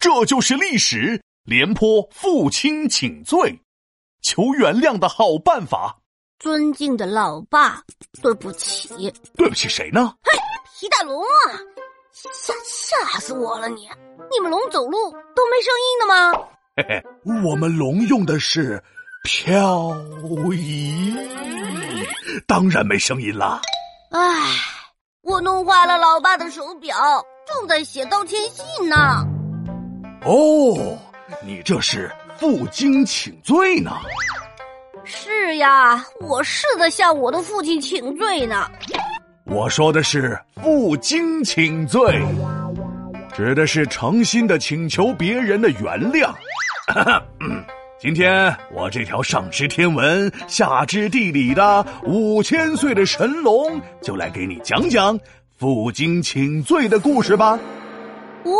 这就是历史。廉颇负荆请罪，求原谅的好办法。尊敬的老爸，对不起。对不起谁呢？嘿，皮大龙啊！吓吓死我了！你你们龙走路都没声音的吗？嘿嘿，我们龙用的是漂移，当然没声音啦。唉，我弄坏了老爸的手表，正在写道歉信呢。哦。你这是负荆请罪呢？是呀，我是在向我的父亲请罪呢。我说的是负荆请罪，指的是诚心的请求别人的原谅。今天我这条上知天文下知地理的五千岁的神龙，就来给你讲讲负荆请罪的故事吧。哦。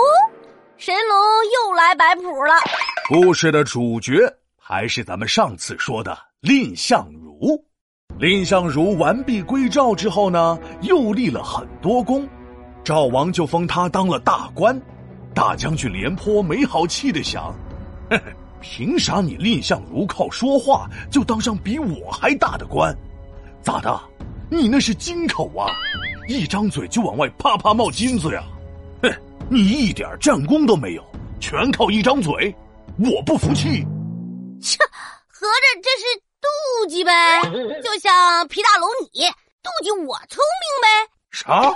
神龙又来摆谱了。故事的主角还是咱们上次说的蔺相如。蔺相如完璧归赵之后呢，又立了很多功，赵王就封他当了大官。大将军廉颇没好气的想：，嘿嘿，凭啥你蔺相如靠说话就当上比我还大的官？咋的？你那是金口啊，一张嘴就往外啪啪冒金子呀！哼！你一点战功都没有，全靠一张嘴，我不服气。切，合着这是妒忌呗？就像皮大龙你妒忌我聪明呗？啥？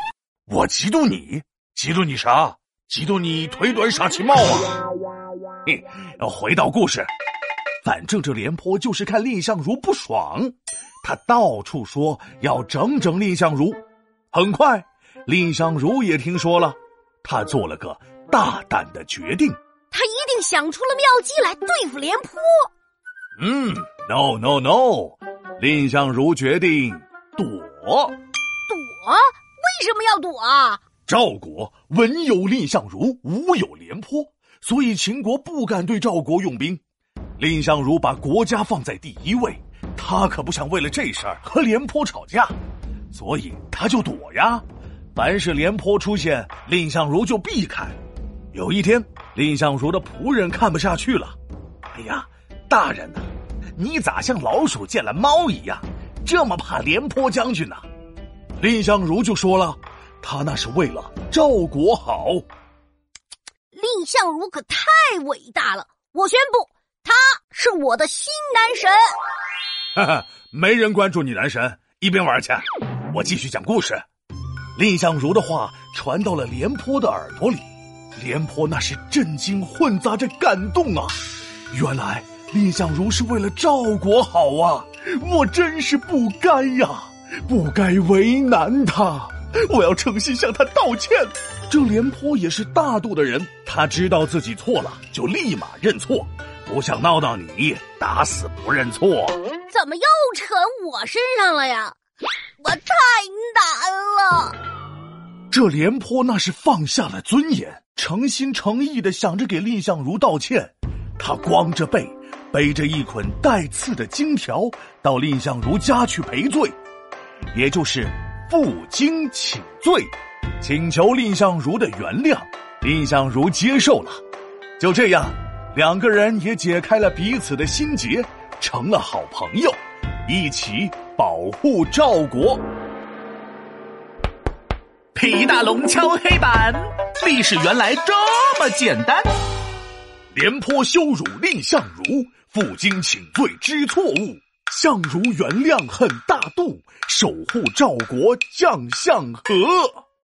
我嫉妒你？嫉妒你啥？嫉妒你腿短傻气冒啊！嘿，回到故事，反正这廉颇就是看蔺相如不爽，他到处说要整整蔺相如。很快，蔺相如也听说了。他做了个大胆的决定，他一定想出了妙计来对付廉颇。嗯，no no no，蔺相如决定躲。躲？为什么要躲啊？赵国文有蔺相如，武有廉颇，所以秦国不敢对赵国用兵。蔺相如把国家放在第一位，他可不想为了这事儿和廉颇吵架，所以他就躲呀。凡是廉颇出现，蔺相如就避开。有一天，蔺相如的仆人看不下去了：“哎呀，大人呐，你咋像老鼠见了猫一样，这么怕廉颇将军呢？”蔺相如就说了：“他那是为了赵国好。”蔺相如可太伟大了！我宣布，他是我的新男神。哈哈，没人关注你男神，一边玩去。我继续讲故事。蔺相如的话传到了廉颇的耳朵里，廉颇那是震惊混杂着感动啊！原来蔺相如是为了赵国好啊！我真是不该呀，不该为难他，我要诚心向他道歉。这廉颇也是大度的人，他知道自己错了，就立马认错，不想闹到你，打死不认错。怎么又扯我身上了呀？我太难了。这廉颇那是放下了尊严，诚心诚意的想着给蔺相如道歉。他光着背，背着一捆带刺的金条，到蔺相如家去赔罪，也就是负荆请罪，请求蔺相如的原谅。蔺相如接受了，就这样，两个人也解开了彼此的心结，成了好朋友，一起保护赵国。皮大龙敲黑板，历史原来这么简单。廉颇羞辱蔺相如，负荆请罪知错误，相如原谅很大度，守护赵国将相和。